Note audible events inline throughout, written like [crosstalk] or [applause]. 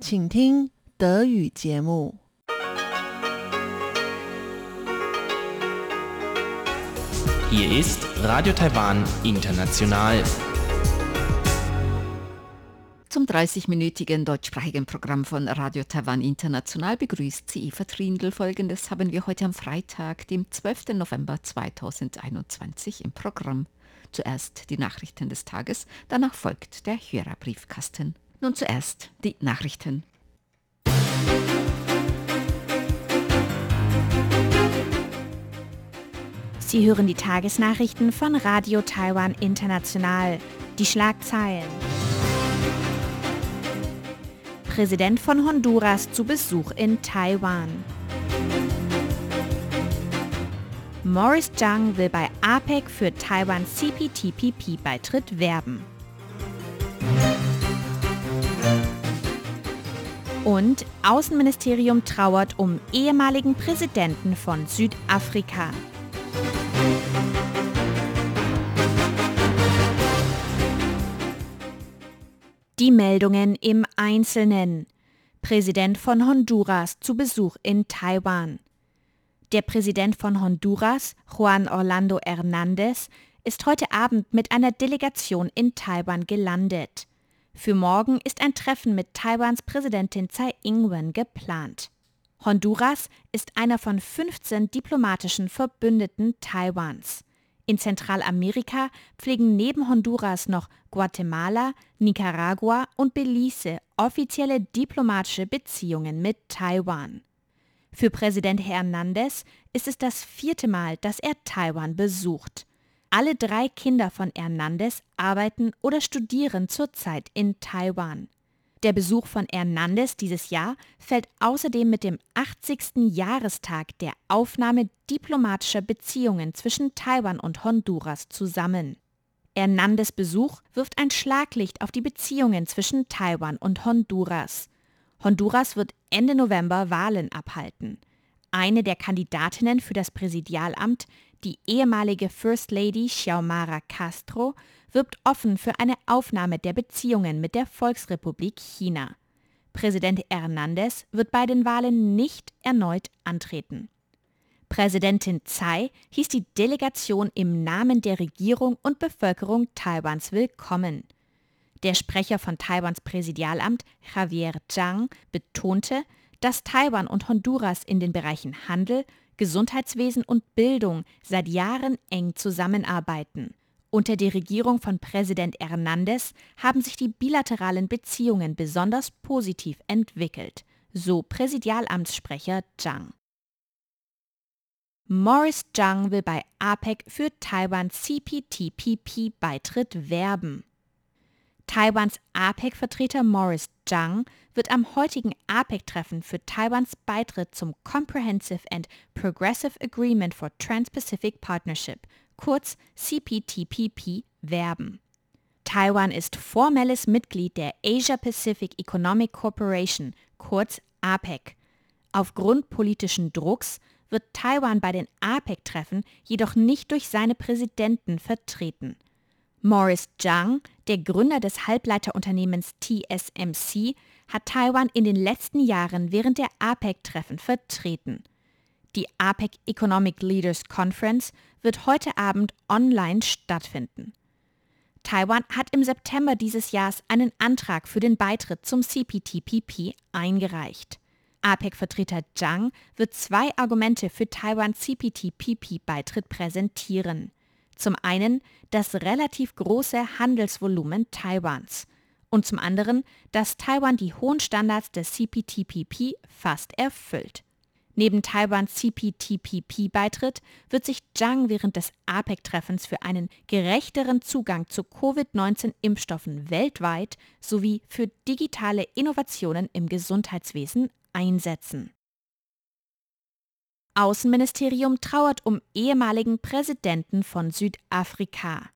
请听德语节目。Hier ist Radio Taiwan International. Zum 30-minütigen deutschsprachigen Programm von Radio Taiwan International begrüßt sie Eva Trindl. Folgendes haben wir heute am Freitag, dem 12. November 2021 im Programm. Zuerst die Nachrichten des Tages, danach folgt der Hörerbriefkasten. Nun zuerst die Nachrichten. Sie hören die Tagesnachrichten von Radio Taiwan International. Die Schlagzeilen. Präsident von Honduras zu Besuch in Taiwan. Morris Zhang will bei APEC für Taiwan CPTPP-Beitritt werben. Und Außenministerium trauert um ehemaligen Präsidenten von Südafrika. Die Meldungen im Einzelnen. Präsident von Honduras zu Besuch in Taiwan. Der Präsident von Honduras, Juan Orlando Hernández, ist heute Abend mit einer Delegation in Taiwan gelandet. Für morgen ist ein Treffen mit Taiwans Präsidentin Tsai Ing-wen geplant. Honduras ist einer von 15 diplomatischen Verbündeten Taiwans. In Zentralamerika pflegen neben Honduras noch Guatemala, Nicaragua und Belize offizielle diplomatische Beziehungen mit Taiwan. Für Präsident Hernández ist es das vierte Mal, dass er Taiwan besucht. Alle drei Kinder von Hernández arbeiten oder studieren zurzeit in Taiwan. Der Besuch von Hernandez dieses Jahr fällt außerdem mit dem 80. Jahrestag der Aufnahme diplomatischer Beziehungen zwischen Taiwan und Honduras zusammen. Hernandez Besuch wirft ein Schlaglicht auf die Beziehungen zwischen Taiwan und Honduras. Honduras wird Ende November Wahlen abhalten. Eine der Kandidatinnen für das Präsidialamt, die ehemalige First Lady Xiomara Castro, wirbt offen für eine Aufnahme der Beziehungen mit der Volksrepublik China. Präsident Hernandez wird bei den Wahlen nicht erneut antreten. Präsidentin Tsai hieß die Delegation im Namen der Regierung und Bevölkerung Taiwans willkommen. Der Sprecher von Taiwans Präsidialamt, Javier Zhang, betonte, dass Taiwan und Honduras in den Bereichen Handel, Gesundheitswesen und Bildung seit Jahren eng zusammenarbeiten. Unter der Regierung von Präsident Hernandez haben sich die bilateralen Beziehungen besonders positiv entwickelt, so Präsidialamtssprecher Zhang. Morris Zhang will bei APEC für Taiwan CPTPP-Beitritt werben. Taiwans APEC-Vertreter Morris Zhang wird am heutigen APEC-Treffen für Taiwans Beitritt zum Comprehensive and Progressive Agreement for Trans-Pacific Partnership, kurz CPTPP, werben. Taiwan ist formelles Mitglied der Asia-Pacific Economic Corporation, kurz APEC. Aufgrund politischen Drucks wird Taiwan bei den APEC-Treffen jedoch nicht durch seine Präsidenten vertreten. Morris Zhang, der Gründer des Halbleiterunternehmens TSMC, hat Taiwan in den letzten Jahren während der APEC-Treffen vertreten. Die APEC Economic Leaders Conference wird heute Abend online stattfinden. Taiwan hat im September dieses Jahres einen Antrag für den Beitritt zum CPTPP eingereicht. APEC-Vertreter Zhang wird zwei Argumente für Taiwans CPTPP-Beitritt präsentieren. Zum einen das relativ große Handelsvolumen Taiwans und zum anderen, dass Taiwan die hohen Standards des CPTPP fast erfüllt. Neben Taiwans CPTPP-Beitritt wird sich Zhang während des APEC-Treffens für einen gerechteren Zugang zu Covid-19-Impfstoffen weltweit sowie für digitale Innovationen im Gesundheitswesen einsetzen. Außenministerium trauert um ehemaligen Präsidenten von Südafrika.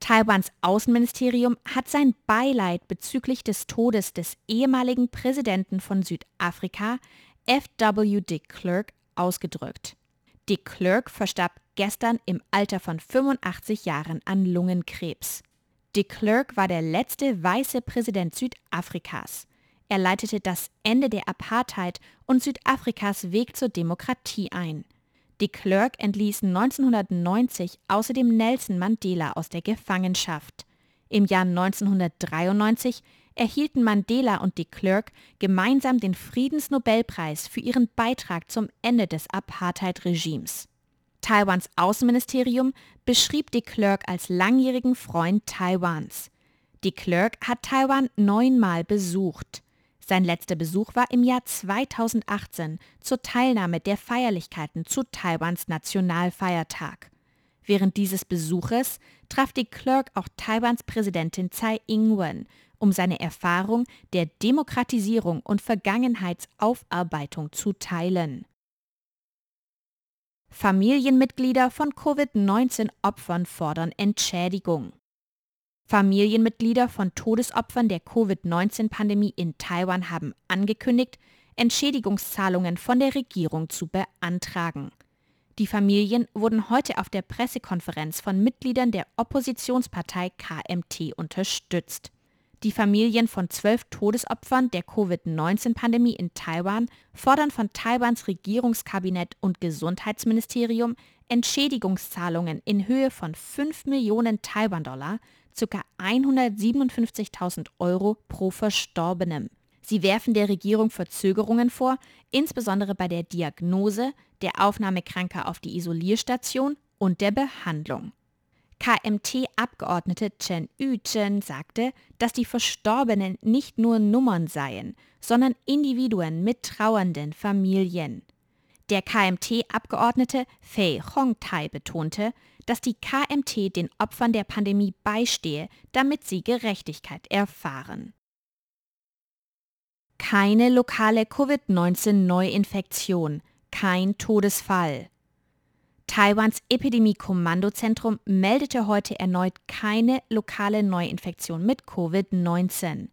Taiwans Außenministerium hat sein Beileid bezüglich des Todes des ehemaligen Präsidenten von Südafrika, F.W. de Klerk, ausgedrückt. De Klerk verstarb gestern im Alter von 85 Jahren an Lungenkrebs. De Klerk war der letzte weiße Präsident Südafrikas. Er leitete das Ende der Apartheid und Südafrikas Weg zur Demokratie ein. De Klerk entließ 1990 außerdem Nelson Mandela aus der Gefangenschaft. Im Jahr 1993 erhielten Mandela und de Klerk gemeinsam den Friedensnobelpreis für ihren Beitrag zum Ende des Apartheid-Regimes. Taiwans Außenministerium beschrieb de Klerk als langjährigen Freund Taiwans. De Klerk hat Taiwan neunmal besucht. Sein letzter Besuch war im Jahr 2018 zur Teilnahme der Feierlichkeiten zu Taiwans Nationalfeiertag. Während dieses Besuches traf de Klerk auch Taiwans Präsidentin Tsai Ing-wen, um seine Erfahrung der Demokratisierung und Vergangenheitsaufarbeitung zu teilen. Familienmitglieder von Covid-19-Opfern fordern Entschädigung. Familienmitglieder von Todesopfern der Covid-19-Pandemie in Taiwan haben angekündigt, Entschädigungszahlungen von der Regierung zu beantragen. Die Familien wurden heute auf der Pressekonferenz von Mitgliedern der Oppositionspartei KMT unterstützt. Die Familien von zwölf Todesopfern der Covid-19-Pandemie in Taiwan fordern von Taiwans Regierungskabinett und Gesundheitsministerium Entschädigungszahlungen in Höhe von 5 Millionen Taiwan-Dollar, ca. 157.000 Euro pro Verstorbenem. Sie werfen der Regierung Verzögerungen vor, insbesondere bei der Diagnose, der Aufnahme Kranker auf die Isolierstation und der Behandlung. KMT-Abgeordnete Chen Yu-chen sagte, dass die Verstorbenen nicht nur Nummern seien, sondern Individuen mit trauernden Familien. Der KMT-Abgeordnete Fei Hongtai betonte, dass die KMT den Opfern der Pandemie beistehe, damit sie Gerechtigkeit erfahren. Keine lokale Covid-19-Neuinfektion, kein Todesfall. Taiwans Epidemie-Kommandozentrum meldete heute erneut keine lokale Neuinfektion mit Covid-19.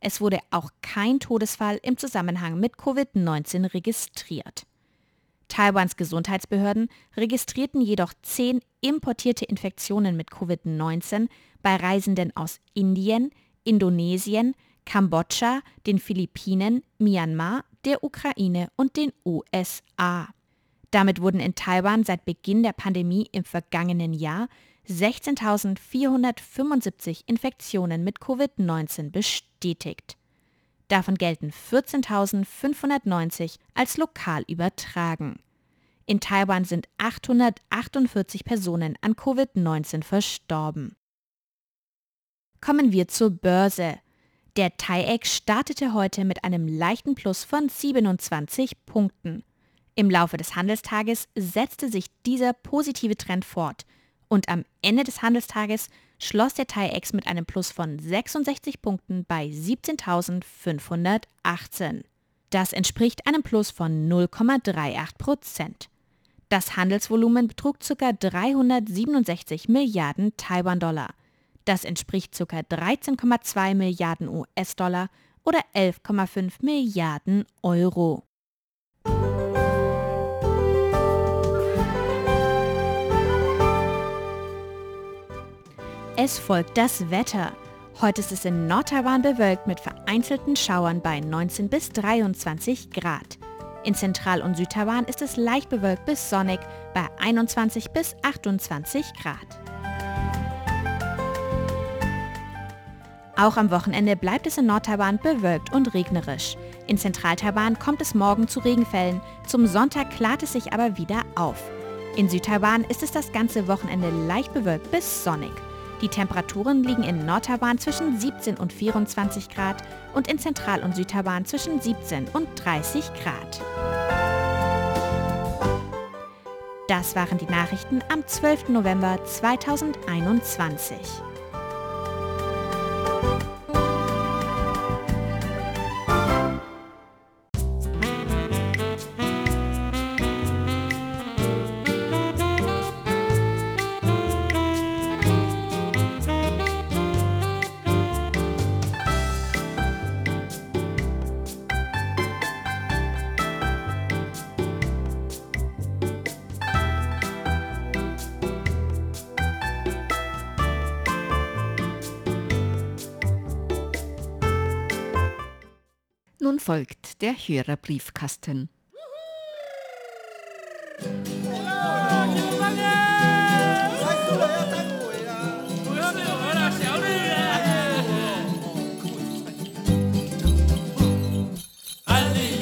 Es wurde auch kein Todesfall im Zusammenhang mit Covid-19 registriert. Taiwans Gesundheitsbehörden registrierten jedoch zehn importierte Infektionen mit Covid-19 bei Reisenden aus Indien, Indonesien, Kambodscha, den Philippinen, Myanmar, der Ukraine und den USA. Damit wurden in Taiwan seit Beginn der Pandemie im vergangenen Jahr 16.475 Infektionen mit Covid-19 bestätigt. Davon gelten 14.590 als lokal übertragen. In Taiwan sind 848 Personen an Covid-19 verstorben. Kommen wir zur Börse. Der TAIEX startete heute mit einem leichten Plus von 27 Punkten. Im Laufe des Handelstages setzte sich dieser positive Trend fort und am Ende des Handelstages schloss der TAIEX mit einem Plus von 66 Punkten bei 17.518. Das entspricht einem Plus von 0,38 Prozent. Das Handelsvolumen betrug ca. 367 Milliarden Taiwan-Dollar. Das entspricht ca. 13,2 Milliarden US-Dollar oder 11,5 Milliarden Euro. Es folgt das Wetter. Heute ist es in Nordtaiwan bewölkt mit vereinzelten Schauern bei 19 bis 23 Grad. In Zentral- und Südtaiwan ist es leicht bewölkt bis sonnig bei 21 bis 28 Grad. Auch am Wochenende bleibt es in Nordtaiwan bewölkt und regnerisch. In Zentraltaiwan kommt es morgen zu Regenfällen, zum Sonntag klart es sich aber wieder auf. In Südtaiwan ist es das ganze Wochenende leicht bewölkt bis sonnig. Die Temperaturen liegen in Nordtaiwan zwischen 17 und 24 Grad und in Zentral- und Südtaiwan zwischen 17 und 30 Grad. Das waren die Nachrichten am 12. November 2021. folgt der Hörerbriefkasten. Herzlich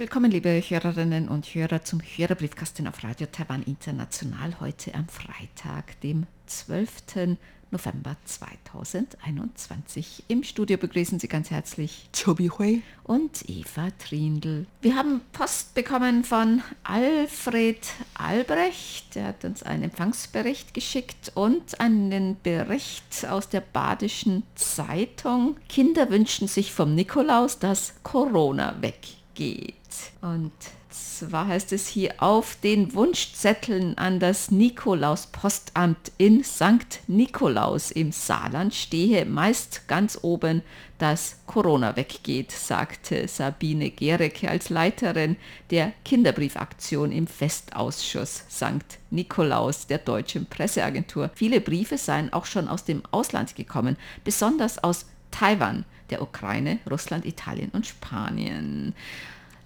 willkommen, liebe Hörerinnen und Hörer, zum Hörerbriefkasten auf Radio Taiwan International heute am Freitag, dem 12. November 2021. Im Studio begrüßen Sie ganz herzlich Chobi Hui und Eva Trindl. Wir haben Post bekommen von Alfred Albrecht. Der hat uns einen Empfangsbericht geschickt und einen Bericht aus der Badischen Zeitung. Kinder wünschen sich vom Nikolaus, dass Corona weggeht geht. Und zwar heißt es hier auf den Wunschzetteln an das Nikolaus-Postamt in St. Nikolaus im Saarland stehe meist ganz oben, dass Corona weggeht, sagte Sabine Gerecke als Leiterin der Kinderbriefaktion im Festausschuss St. Nikolaus der deutschen Presseagentur. Viele Briefe seien auch schon aus dem Ausland gekommen, besonders aus Taiwan, der Ukraine, Russland, Italien und Spanien.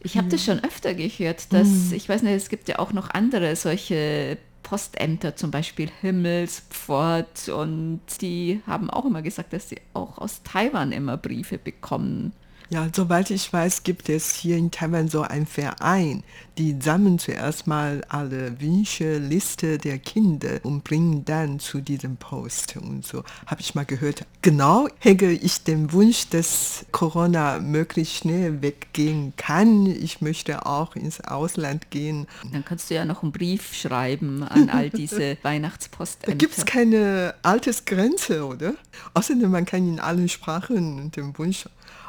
Ich habe das schon öfter gehört, dass, mhm. ich weiß nicht, es gibt ja auch noch andere solche Postämter, zum Beispiel Himmelspfort, und die haben auch immer gesagt, dass sie auch aus Taiwan immer Briefe bekommen. Ja, soweit ich weiß, gibt es hier in Taiwan so einen Verein, die sammeln zuerst mal alle Wünsche, Liste der Kinder und bringen dann zu diesem Post und so. Habe ich mal gehört. Genau hege ich den Wunsch, dass Corona möglichst schnell weggehen kann. Ich möchte auch ins Ausland gehen. Dann kannst du ja noch einen Brief schreiben an all diese [laughs] Weihnachtspostämter. Da gibt es keine Altersgrenze, oder? Außerdem, man kann in allen Sprachen den Wunsch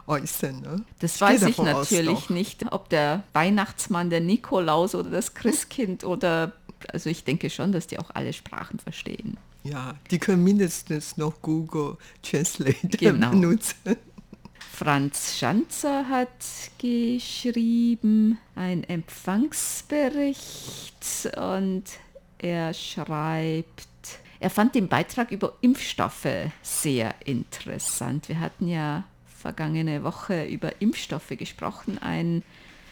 äußern. Ne? Das ich weiß ich natürlich nicht, ob der Weihnachtsmann, der Nikolaus oder das Christkind oder, also ich denke schon, dass die auch alle Sprachen verstehen. Ja, die können mindestens noch Google Translate [laughs] genau. benutzen. Franz Schanzer hat geschrieben, ein Empfangsbericht und er schreibt, er fand den Beitrag über Impfstoffe sehr interessant. Wir hatten ja vergangene Woche über Impfstoffe gesprochen, ein,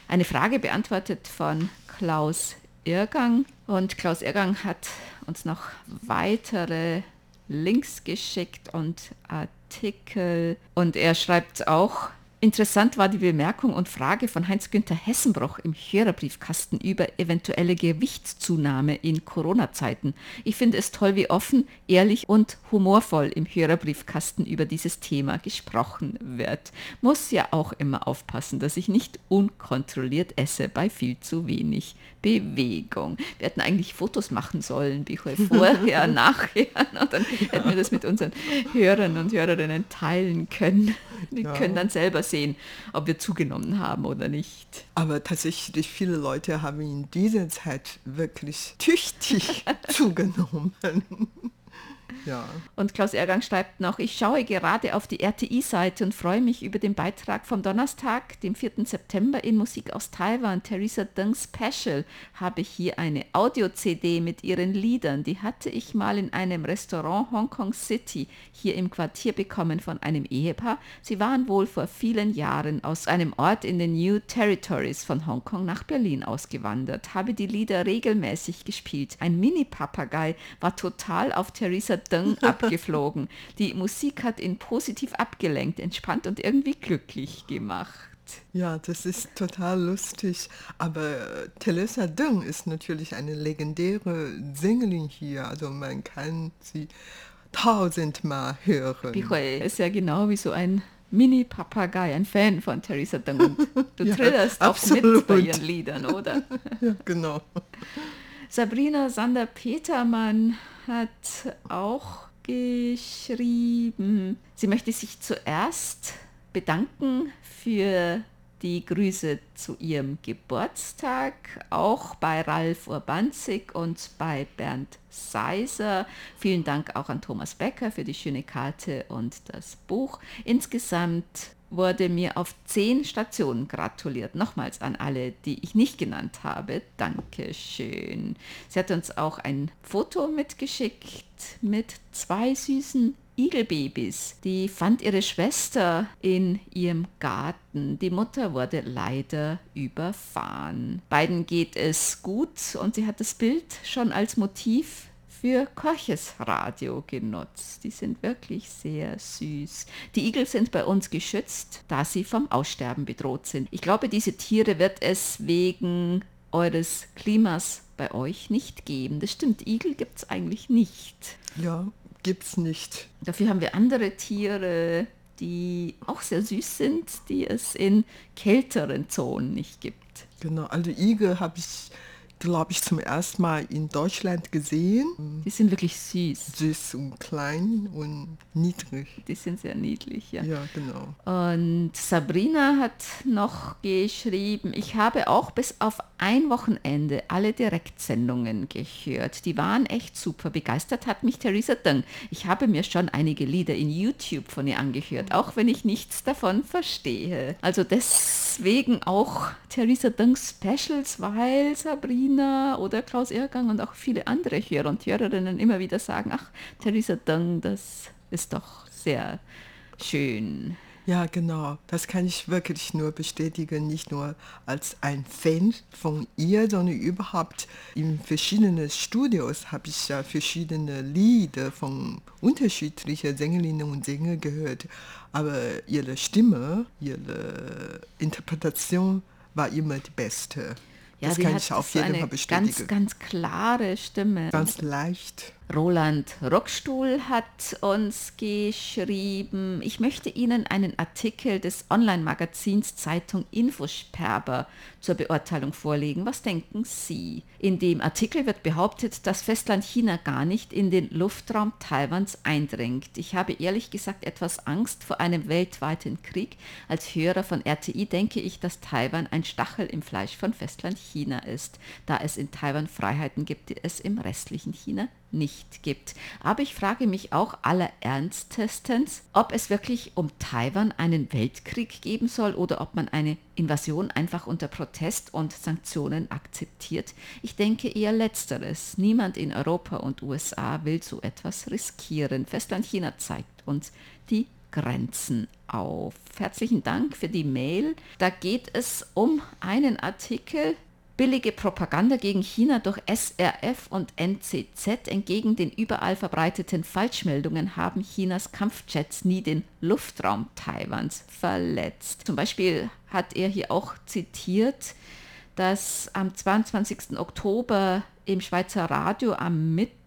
eine Frage beantwortet von Klaus Irgang. Und Klaus Irgang hat uns noch weitere Links geschickt und Artikel. Und er schreibt auch, Interessant war die Bemerkung und Frage von Heinz-Günther Hessenbroch im Hörerbriefkasten über eventuelle Gewichtszunahme in Corona-Zeiten. Ich finde es toll, wie offen, ehrlich und humorvoll im Hörerbriefkasten über dieses Thema gesprochen wird. Muss ja auch immer aufpassen, dass ich nicht unkontrolliert esse bei viel zu wenig Bewegung. Wir hätten eigentlich Fotos machen sollen, wie [laughs] vorher, nachher, und dann hätten wir das mit unseren Hörern und Hörerinnen teilen können. Wir ja. können dann selber sehen, ob wir zugenommen haben oder nicht. Aber tatsächlich, viele Leute haben in dieser Zeit wirklich tüchtig [laughs] zugenommen. Ja. Und Klaus Ergang schreibt noch, ich schaue gerade auf die RTI-Seite und freue mich über den Beitrag vom Donnerstag, dem 4. September in Musik aus Taiwan, Theresa Deng Special, habe hier eine Audio-CD mit ihren Liedern. Die hatte ich mal in einem Restaurant Hongkong City hier im Quartier bekommen von einem Ehepaar. Sie waren wohl vor vielen Jahren aus einem Ort in den New Territories von Hongkong nach Berlin ausgewandert, habe die Lieder regelmäßig gespielt. Ein Mini-Papagei war total auf Theresa Deng [laughs] abgeflogen. Die Musik hat ihn positiv abgelenkt, entspannt und irgendwie glücklich gemacht. Ja, das ist total lustig. Aber Teresa Deng ist natürlich eine legendäre Sängerin hier. Also man kann sie tausendmal hören. Bihui ist ja genau wie so ein Mini-Papagei, ein Fan von Teresa Deng. Und [laughs] du ja, trillerst auch mit bei ihren Liedern, oder? [laughs] Ja, genau. Sabrina Sander-Petermann hat auch geschrieben, sie möchte sich zuerst bedanken für die Grüße zu ihrem Geburtstag, auch bei Ralf Urbanzig und bei Bernd Seiser. Vielen Dank auch an Thomas Becker für die schöne Karte und das Buch. Insgesamt wurde mir auf zehn Stationen gratuliert. Nochmals an alle, die ich nicht genannt habe. Dankeschön. Sie hat uns auch ein Foto mitgeschickt mit zwei süßen Igelbabys. Die fand ihre Schwester in ihrem Garten. Die Mutter wurde leider überfahren. Beiden geht es gut und sie hat das Bild schon als Motiv für Korches Radio genutzt. Die sind wirklich sehr süß. Die Igel sind bei uns geschützt, da sie vom Aussterben bedroht sind. Ich glaube, diese Tiere wird es wegen eures Klimas bei euch nicht geben. Das stimmt, Igel gibt es eigentlich nicht. Ja, gibt es nicht. Dafür haben wir andere Tiere, die auch sehr süß sind, die es in kälteren Zonen nicht gibt. Genau, also Igel habe ich glaube ich, zum ersten Mal in Deutschland gesehen. Die sind wirklich süß. Süß und klein und niedrig. Die sind sehr niedlich, ja. Ja, genau. Und Sabrina hat noch geschrieben, ich habe auch bis auf ein Wochenende alle Direktsendungen gehört. Die waren echt super. Begeistert hat mich Theresa Dung. Ich habe mir schon einige Lieder in YouTube von ihr angehört, auch wenn ich nichts davon verstehe. Also deswegen auch Theresa Dung Specials, weil Sabrina Wiener oder Klaus Irrgang und auch viele andere Hörer und Hörerinnen immer wieder sagen, ach, Theresa Dung, das ist doch sehr schön. Ja, genau. Das kann ich wirklich nur bestätigen, nicht nur als ein Fan von ihr, sondern überhaupt in verschiedenen Studios habe ich ja verschiedene Lieder von unterschiedlichen Sängerinnen und Sängern gehört. Aber ihre Stimme, ihre Interpretation war immer die beste. Ja, das kann ich auf jeden Fall bestätigen. Ganz, ganz klare Stimme. Ganz leicht. Roland Rockstuhl hat uns geschrieben, ich möchte Ihnen einen Artikel des Online-Magazins Zeitung Infosperber zur Beurteilung vorlegen. Was denken Sie? In dem Artikel wird behauptet, dass Festland China gar nicht in den Luftraum Taiwans eindringt. Ich habe ehrlich gesagt etwas Angst vor einem weltweiten Krieg. Als Hörer von RTI denke ich, dass Taiwan ein Stachel im Fleisch von Festland China ist, da es in Taiwan Freiheiten gibt, die es im restlichen China nicht gibt. Aber ich frage mich auch allerernstestens, ob es wirklich um Taiwan einen Weltkrieg geben soll oder ob man eine Invasion einfach unter Protest und Sanktionen akzeptiert. Ich denke eher letzteres. Niemand in Europa und USA will so etwas riskieren. Festland China zeigt uns die Grenzen auf. Herzlichen Dank für die Mail. Da geht es um einen Artikel, billige Propaganda gegen China durch SRF und NCZ entgegen den überall verbreiteten Falschmeldungen haben Chinas Kampfjets nie den Luftraum Taiwans verletzt. Zum Beispiel hat er hier auch zitiert, dass am 22. Oktober im Schweizer Radio am Mittag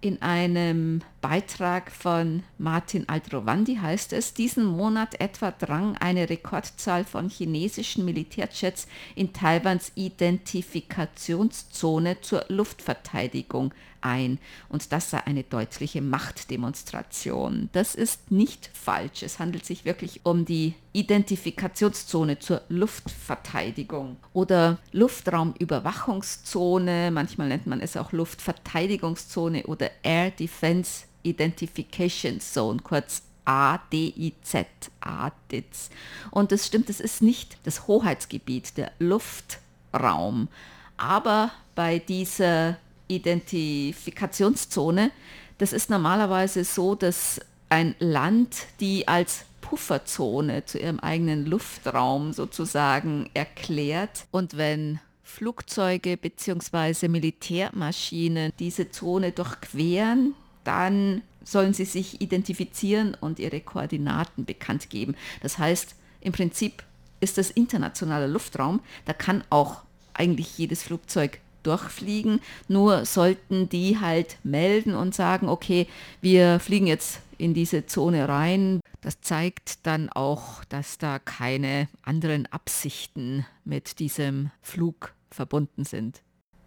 in einem Beitrag von Martin Aldrovandi heißt es, diesen Monat etwa drang eine Rekordzahl von chinesischen Militärjets in Taiwans Identifikationszone zur Luftverteidigung ein. Und das sei eine deutliche Machtdemonstration. Das ist nicht falsch. Es handelt sich wirklich um die Identifikationszone zur Luftverteidigung oder Luftraumüberwachungszone. Manchmal nennt man es auch Luftverteidigungszone oder Air Defense Identification Zone, kurz ADIZ, ADIZ. Und das stimmt, es ist nicht das Hoheitsgebiet, der Luftraum. Aber bei dieser Identifikationszone, das ist normalerweise so, dass ein Land die als Pufferzone zu ihrem eigenen Luftraum sozusagen erklärt. Und wenn Flugzeuge bzw. Militärmaschinen diese Zone durchqueren, dann sollen sie sich identifizieren und ihre Koordinaten bekannt geben. Das heißt, im Prinzip ist das internationaler Luftraum, da kann auch eigentlich jedes Flugzeug durchfliegen, nur sollten die halt melden und sagen, okay, wir fliegen jetzt in diese Zone rein. Das zeigt dann auch, dass da keine anderen Absichten mit diesem Flug verbunden sind.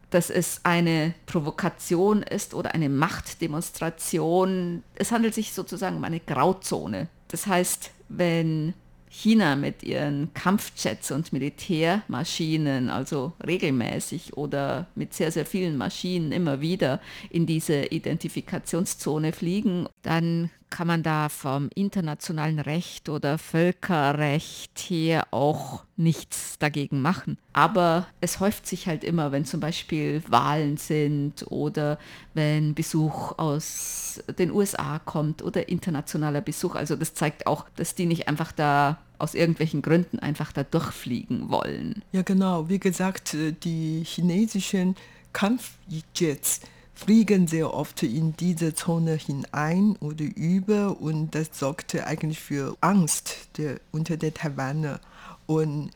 Dass es eine Provokation ist oder eine Machtdemonstration. Es handelt sich sozusagen um eine Grauzone. Das heißt, wenn China mit ihren Kampfjets und Militärmaschinen, also regelmäßig oder mit sehr, sehr vielen Maschinen immer wieder in diese Identifikationszone fliegen, dann kann man da vom internationalen Recht oder Völkerrecht her auch nichts dagegen machen. Aber es häuft sich halt immer, wenn zum Beispiel Wahlen sind oder wenn Besuch aus den USA kommt oder internationaler Besuch. Also das zeigt auch, dass die nicht einfach da aus irgendwelchen Gründen einfach da durchfliegen wollen. Ja genau, wie gesagt, äh, die chinesischen Kampfjets fliegen sehr oft in diese Zone hinein oder über und das sorgte eigentlich für Angst der, unter den Taiwaner. Und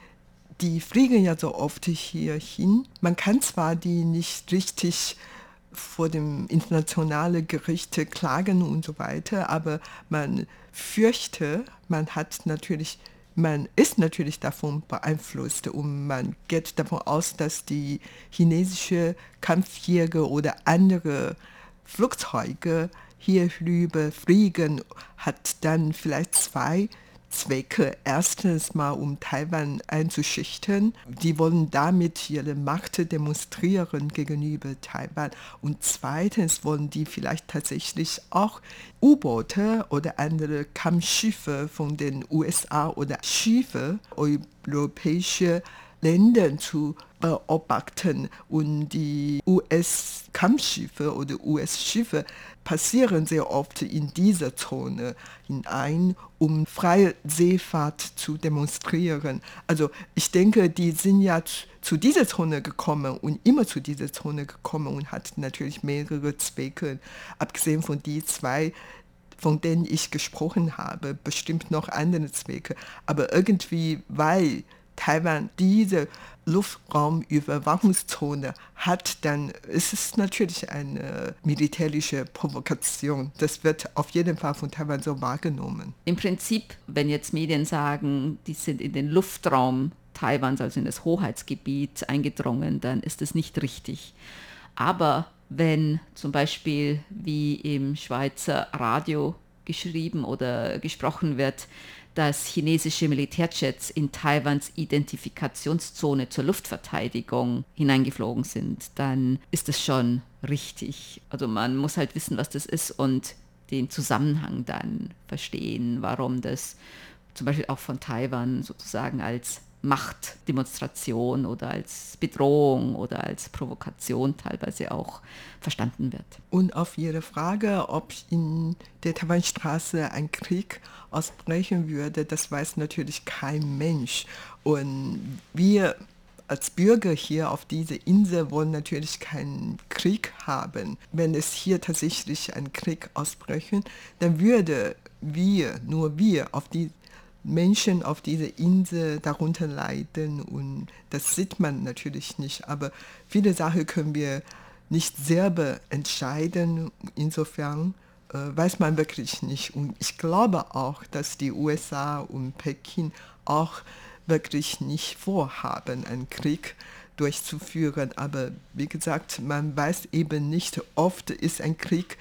die fliegen ja so oft hier hin. Man kann zwar die nicht richtig vor dem internationalen Gericht klagen und so weiter, aber man fürchte, man hat natürlich man ist natürlich davon beeinflusst und man geht davon aus, dass die chinesische Kampfjäger oder andere Flugzeuge hier rüber fliegen, hat dann vielleicht zwei Zwecke. Erstens mal, um Taiwan einzuschüchtern. Die wollen damit ihre Macht demonstrieren gegenüber Taiwan. Und zweitens wollen die vielleicht tatsächlich auch U-Boote oder andere Kampfschiffe von den USA oder Schiffe europäische Länder zu beobachten und die US-Kampfschiffe oder US-Schiffe passieren sehr oft in dieser Zone hinein, um freie Seefahrt zu demonstrieren. Also ich denke, die sind ja zu dieser Zone gekommen und immer zu dieser Zone gekommen und hat natürlich mehrere Zwecke, abgesehen von die zwei von denen ich gesprochen habe, bestimmt noch andere Zwecke. Aber irgendwie, weil Taiwan diese Luftraumüberwachungszone hat, dann ist es natürlich eine militärische Provokation. Das wird auf jeden Fall von Taiwan so wahrgenommen. Im Prinzip, wenn jetzt Medien sagen, die sind in den Luftraum Taiwans, also in das Hoheitsgebiet eingedrungen, dann ist das nicht richtig. Aber wenn zum Beispiel wie im Schweizer Radio geschrieben oder gesprochen wird, dass chinesische Militärjets in Taiwans Identifikationszone zur Luftverteidigung hineingeflogen sind, dann ist das schon richtig. Also man muss halt wissen, was das ist und den Zusammenhang dann verstehen, warum das zum Beispiel auch von Taiwan sozusagen als Machtdemonstration oder als Bedrohung oder als Provokation teilweise auch verstanden wird. Und auf Ihre Frage, ob in der Taiwanstraße ein Krieg ausbrechen würde, das weiß natürlich kein Mensch. Und wir als Bürger hier auf dieser Insel wollen natürlich keinen Krieg haben. Wenn es hier tatsächlich ein Krieg ausbrechen, dann würde wir, nur wir auf die Menschen auf dieser Insel darunter leiden und das sieht man natürlich nicht. Aber viele Sachen können wir nicht selber entscheiden. Insofern äh, weiß man wirklich nicht. Und ich glaube auch, dass die USA und Peking auch wirklich nicht vorhaben, einen Krieg durchzuführen. Aber wie gesagt, man weiß eben nicht, oft ist ein Krieg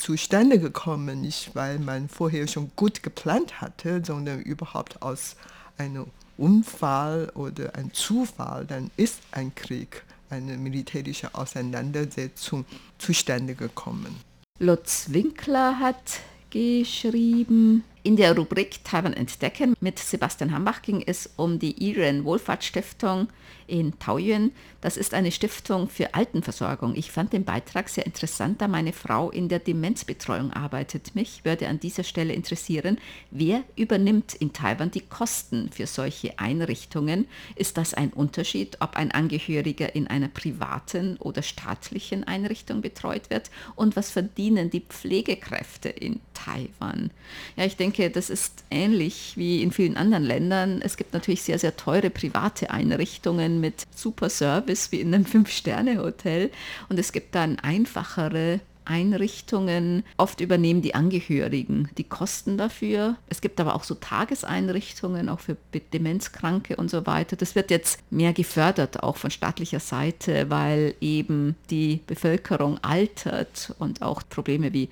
zustande gekommen, nicht weil man vorher schon gut geplant hatte, sondern überhaupt aus einem Unfall oder einem Zufall, dann ist ein Krieg, eine militärische Auseinandersetzung zustande gekommen. Lutz Winkler hat geschrieben, in der Rubrik Taiwan entdecken mit Sebastian Hambach ging es um die Iren Wohlfahrtsstiftung in Taoyuan. Das ist eine Stiftung für Altenversorgung. Ich fand den Beitrag sehr interessant, da meine Frau in der Demenzbetreuung arbeitet. Mich würde an dieser Stelle interessieren, wer übernimmt in Taiwan die Kosten für solche Einrichtungen? Ist das ein Unterschied, ob ein Angehöriger in einer privaten oder staatlichen Einrichtung betreut wird? Und was verdienen die Pflegekräfte in Taiwan? Ja, ich denke, denke, das ist ähnlich wie in vielen anderen Ländern. Es gibt natürlich sehr, sehr teure private Einrichtungen mit super Service wie in einem [laughs] Fünf-Sterne-Hotel. Und es gibt dann einfachere Einrichtungen. Oft übernehmen die Angehörigen die Kosten dafür. Es gibt aber auch so Tageseinrichtungen, auch für Demenzkranke und so weiter. Das wird jetzt mehr gefördert, auch von staatlicher Seite, weil eben die Bevölkerung altert und auch Probleme wie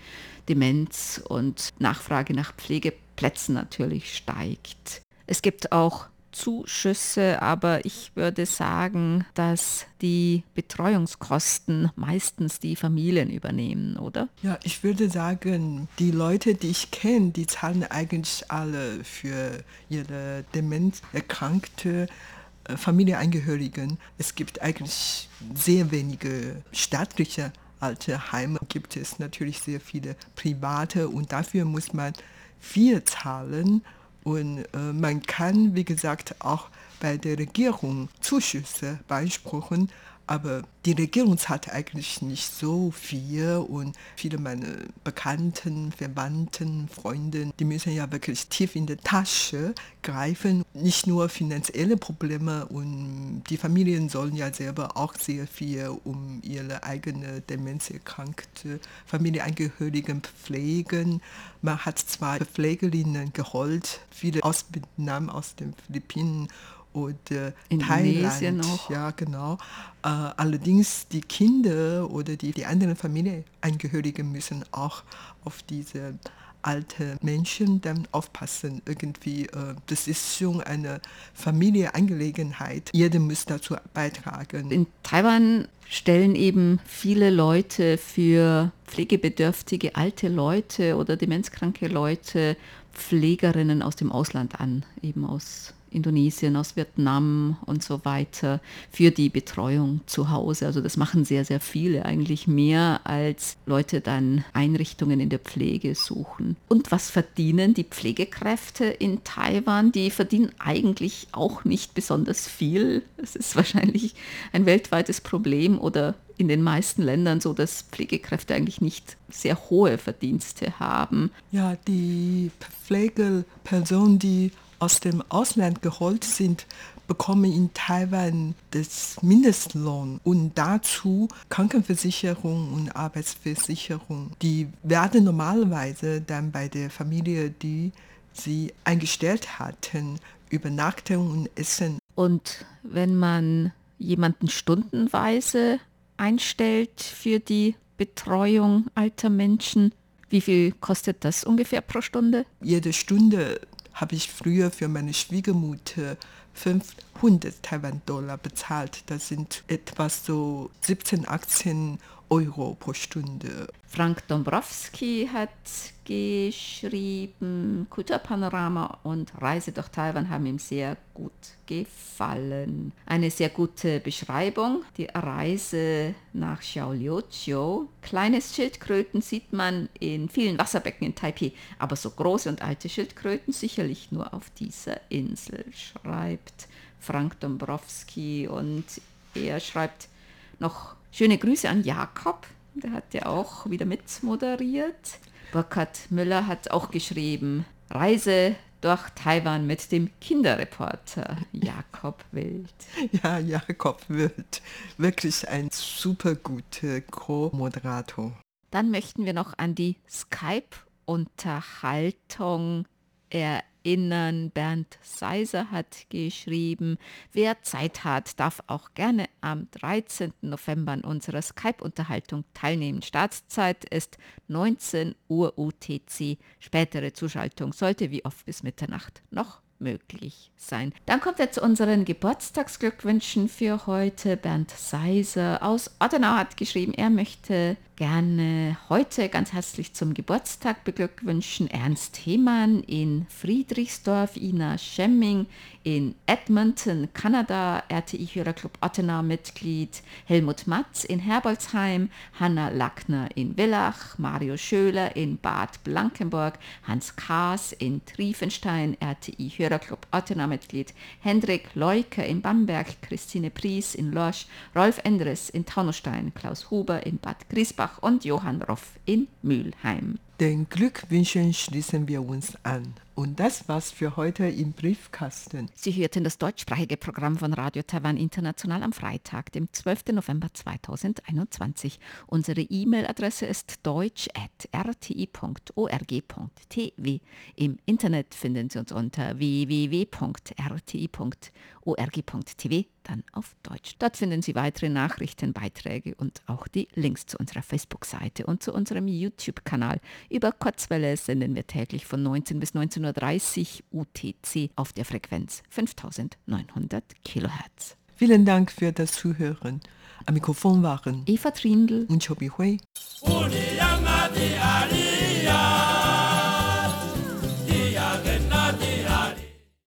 Demenz und Nachfrage nach Pflegeplätzen natürlich steigt. Es gibt auch Zuschüsse, aber ich würde sagen, dass die Betreuungskosten meistens die Familien übernehmen, oder? Ja, ich würde sagen, die Leute, die ich kenne, die zahlen eigentlich alle für ihre demenzerkrankte äh, Familienangehörigen. Es gibt eigentlich sehr wenige staatliche alte Heime, gibt es natürlich sehr viele private und dafür muss man viel zahlen und äh, man kann, wie gesagt, auch bei der Regierung Zuschüsse beanspruchen, aber die Regierung zahlt eigentlich nicht so viel und viele meiner Bekannten, Verwandten, Freunde, die müssen ja wirklich tief in die Tasche greifen. Nicht nur finanzielle Probleme und die Familien sollen ja selber auch sehr viel um ihre eigene demenzerkrankte Familienangehörigen pflegen. Man hat zwar Pflegerinnen geholt, viele aus Vietnam, aus den Philippinen oder Indonesien Thailand. auch. Ja, genau. Äh, allerdings die Kinder oder die, die anderen Familienangehörigen müssen auch auf diese alte Menschen dann aufpassen. Irgendwie, äh, das ist schon eine Familienangelegenheit. Jeder muss dazu beitragen. In Taiwan stellen eben viele Leute für pflegebedürftige alte Leute oder demenzkranke Leute Pflegerinnen aus dem Ausland an, eben aus Indonesien, aus Vietnam und so weiter für die Betreuung zu Hause. Also das machen sehr, sehr viele, eigentlich mehr als Leute dann Einrichtungen in der Pflege suchen. Und was verdienen die Pflegekräfte in Taiwan? Die verdienen eigentlich auch nicht besonders viel. Es ist wahrscheinlich ein weltweites Problem oder in den meisten Ländern so, dass Pflegekräfte eigentlich nicht sehr hohe Verdienste haben. Ja, die Pflegepersonen, die aus dem Ausland geholt sind, bekommen in Taiwan das Mindestlohn und dazu Krankenversicherung und Arbeitsversicherung. Die werden normalerweise dann bei der Familie, die sie eingestellt hatten, Übernachtung und Essen. Und wenn man jemanden stundenweise einstellt für die Betreuung alter Menschen, wie viel kostet das ungefähr pro Stunde? Jede Stunde habe ich früher für meine Schwiegermutter 500 Taiwan-Dollar bezahlt. Das sind etwas so 17, 18 Euro pro Stunde. Frank Dombrowski hat geschrieben, Kulturpanorama und Reise durch Taiwan haben ihm sehr gut gefallen. Eine sehr gute Beschreibung, die Reise nach Xiaoliuqiu. Kleines Schildkröten sieht man in vielen Wasserbecken in Taipei, aber so große und alte Schildkröten sicherlich nur auf dieser Insel, schreibt Frank Dombrowski und er schreibt noch schöne Grüße an Jakob, der hat ja auch wieder mit moderiert. Burkhard Müller hat auch geschrieben, Reise durch Taiwan mit dem Kinderreporter Jakob Wild. [laughs] Ja, Jakob Wild, wirklich ein super guter Co-Moderator. Dann möchten wir noch an die Skype-Unterhaltung erinnern erinnern. Bernd Seiser hat geschrieben, wer Zeit hat, darf auch gerne am 13. November an unserer Skype-Unterhaltung teilnehmen. Startzeit ist 19 Uhr UTC. Spätere Zuschaltung sollte wie oft bis Mitternacht noch möglich sein. Dann kommt er zu unseren Geburtstagsglückwünschen für heute. Bernd Seiser aus Ottenau hat geschrieben, er möchte gerne heute ganz herzlich zum Geburtstag beglückwünschen. Ernst Hemann in Friedrichsdorf, Ina Schemming in Edmonton, Kanada, RTI-Hörerclub Ottenau-Mitglied, Helmut Matz in Herbolzheim, Hanna Lackner in Villach, Mario Schöler in Bad Blankenburg, Hans Kaas in Triefenstein, RTI-Hörerclub Ottenau-Mitglied, Hendrik Leuker in Bamberg, Christine Pries in Lorsch, Rolf Endres in Taunusstein, Klaus Huber in Bad Griesbach, Bach und Johann Roff in Mülheim. Den Glückwünschen schließen wir uns an. Und das war's für heute im Briefkasten. Sie hörten das deutschsprachige Programm von Radio Taiwan International am Freitag, dem 12. November 2021. Unsere E-Mail-Adresse ist deutsch.rti.org.tv. Im Internet finden Sie uns unter www.rti.org.tv org.tv, dann auf Deutsch. Dort finden Sie weitere Nachrichten, Beiträge und auch die Links zu unserer Facebook-Seite und zu unserem YouTube-Kanal. Über Kurzwelle senden wir täglich von 19 bis 19.30 Uhr UTC auf der Frequenz 5900 Kilohertz. Vielen Dank für das Zuhören. Am Mikrofon waren Eva Trindl und Chobi Hui.